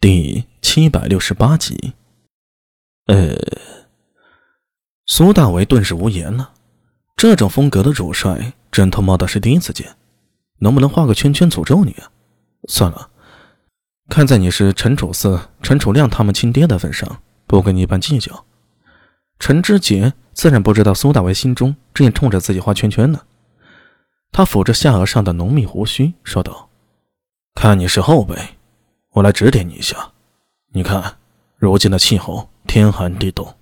第七百六十八集。呃，苏大为顿时无言了。这种风格的主帅，真他妈的是第一次见。能不能画个圈圈诅咒你啊？算了，看在你是陈楚四、陈楚亮他们亲爹的份上，不跟你一般计较。陈之杰自然不知道苏大为心中正冲着自己画圈圈呢。他抚着下颚上的浓密胡须，说道：“看你是后辈。”我来指点你一下，你看，如今的气候天寒地冻，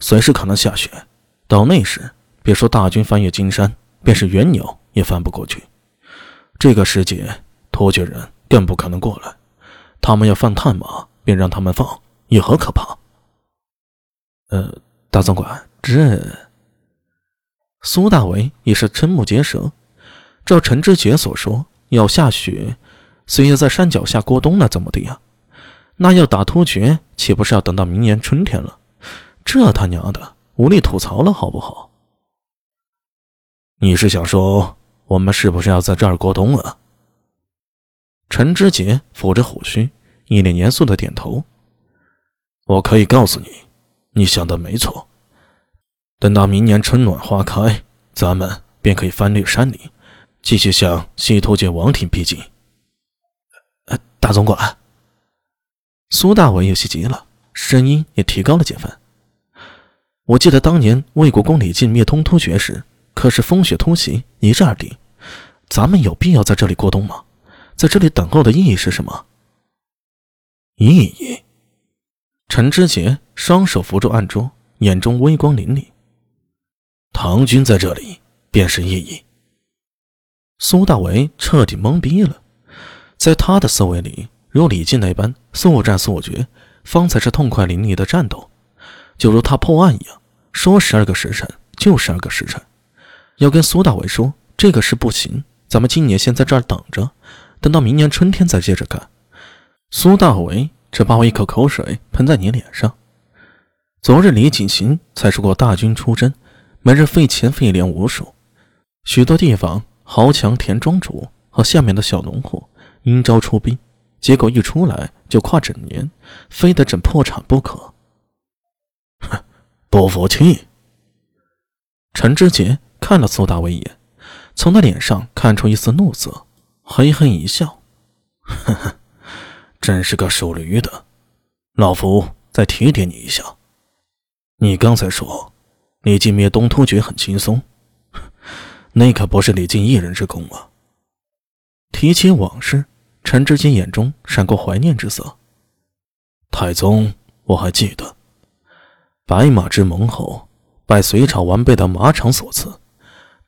随时可能下雪。到那时，别说大军翻越金山，便是猿鸟也翻不过去。这个时节，突厥人更不可能过来。他们要放探马，便让他们放，有何可怕？呃，大总管，这苏大为也是瞠目结舌。照陈知节所说，要下雪。虽要在山脚下过冬，那怎么的呀？那要打突厥，岂不是要等到明年春天了？这他娘的无力吐槽了，好不好？你是想说我们是不是要在这儿过冬啊？陈知节抚着胡须，一脸严肃的点头。我可以告诉你，你想的没错。等到明年春暖花开，咱们便可以翻越山岭，继续向西突厥王庭逼近。大总管，苏大伟有些急了，声音也提高了几分。我记得当年魏国公李靖灭东突厥时，可是风雪突袭，一战而定。咱们有必要在这里过冬吗？在这里等候的意义是什么？意义？陈知节双手扶住案桌，眼中微光凛凛。唐军在这里，便是意义。苏大为彻底懵逼了。在他的思维里，如李靖那般速战速决，方才是痛快淋漓的战斗。就如他破案一样，说十二个时辰就十二个时辰。要跟苏大伟说这个事不行，咱们今年先在这儿等着，等到明年春天再接着干。苏大伟只把我一口口水喷在你脸上。昨日李景行才说过，大军出征，每日费钱费粮无数，许多地方豪强田庄主和下面的小农户。应招出兵，结果一出来就跨整年，非得整破产不可。哼，不服气。陈知节看了苏大伟一眼，从他脸上看出一丝怒色，嘿嘿一笑：“呵呵，真是个属驴的。老夫再提点你一下，你刚才说李靖灭东突厥很轻松，那可不是李靖一人之功啊。提起往事。”陈知节眼中闪过怀念之色。太宗，我还记得，白马之盟后，拜隋朝完备的马场所赐，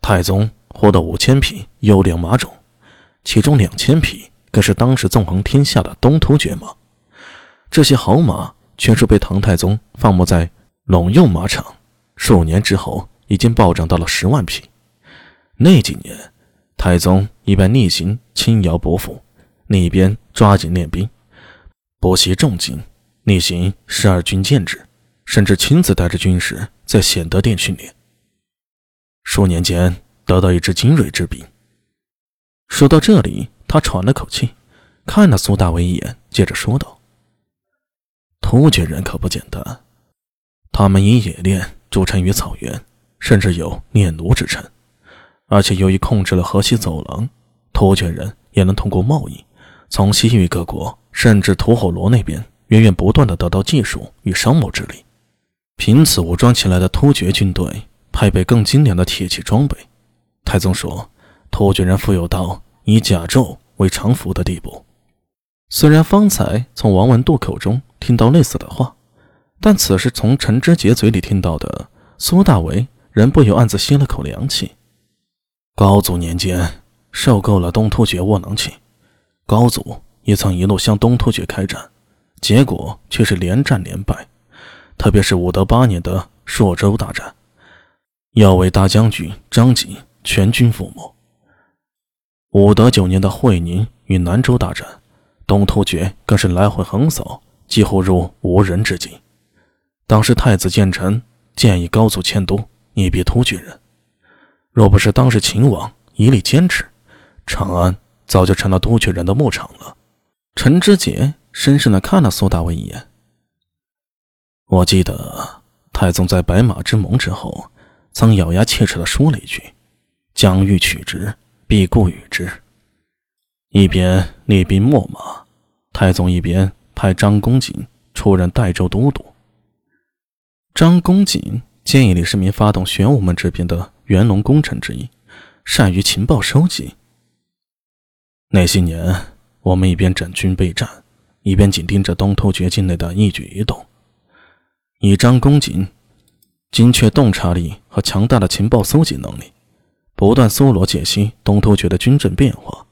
太宗获得五千匹优良马种，其中两千匹更是当时纵横天下的东突厥马。这些好马全数被唐太宗放牧在陇右马场，数年之后已经暴涨到了十万匹。那几年，太宗一边逆行轻徭薄赋。另一边抓紧练兵，不惜重金，逆行十二军建制，甚至亲自带着军士在显德殿训练。数年间得到一支精锐之兵。说到这里，他喘了口气，看了苏大伟一眼，接着说道：“突厥人可不简单，他们以冶炼著称于草原，甚至有炼奴之称。而且由于控制了河西走廊，突厥人也能通过贸易。”从西域各国，甚至吐火罗那边，源源不断的得到技术与商贸之力，凭此武装起来的突厥军队，配备更精良的铁器装备。太宗说，突厥人富有到以甲胄为常服的地步。虽然方才从王文度口中听到类似的话，但此时从陈知节嘴里听到的，苏大为仍不由暗自吸了口凉气。高祖年间，受够了东突厥窝囊气。高祖也曾一路向东突厥开战，结果却是连战连败。特别是武德八年的朔州大战，要为大将军张吉全军覆没。武德九年的会宁与南州大战，东突厥更是来回横扫，几乎入无人之境。当时太子建成建议高祖迁都，以避突厥人。若不是当时秦王一力坚持，长安。早就成了突厥人的牧场了。陈知节深深的看了苏大伟一眼。我记得太宗在白马之盟之后，曾咬牙切齿的说了一句：“将欲取之，必固与之。”一边列兵秣马，太宗一边派张公瑾出任代州都督。张公瑾建议李世民发动玄武门这边的元龙功臣之一，善于情报收集。那些年，我们一边整军备战，一边紧盯着东突厥境内的一举一动。以张公瑾精确洞察力和强大的情报搜集能力，不断搜罗解析东突厥的军政变化。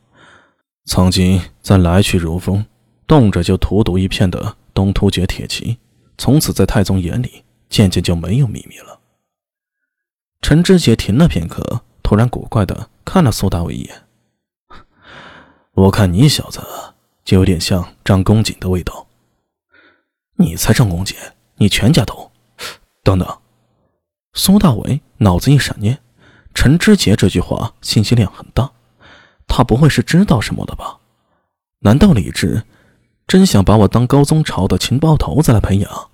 曾经在来去如风、动辄就荼毒一片的东突厥铁骑，从此在太宗眼里渐渐就没有秘密了。陈知节停了片刻，突然古怪的看了苏大伟一眼：“我看你小子就有点像张公瑾的味道。”“你才张公瑾，你全家都……”等等，苏大伟脑子一闪念，陈知杰这句话信息量很大。他不会是知道什么的吧？难道李治真想把我当高宗朝的情报头子来培养？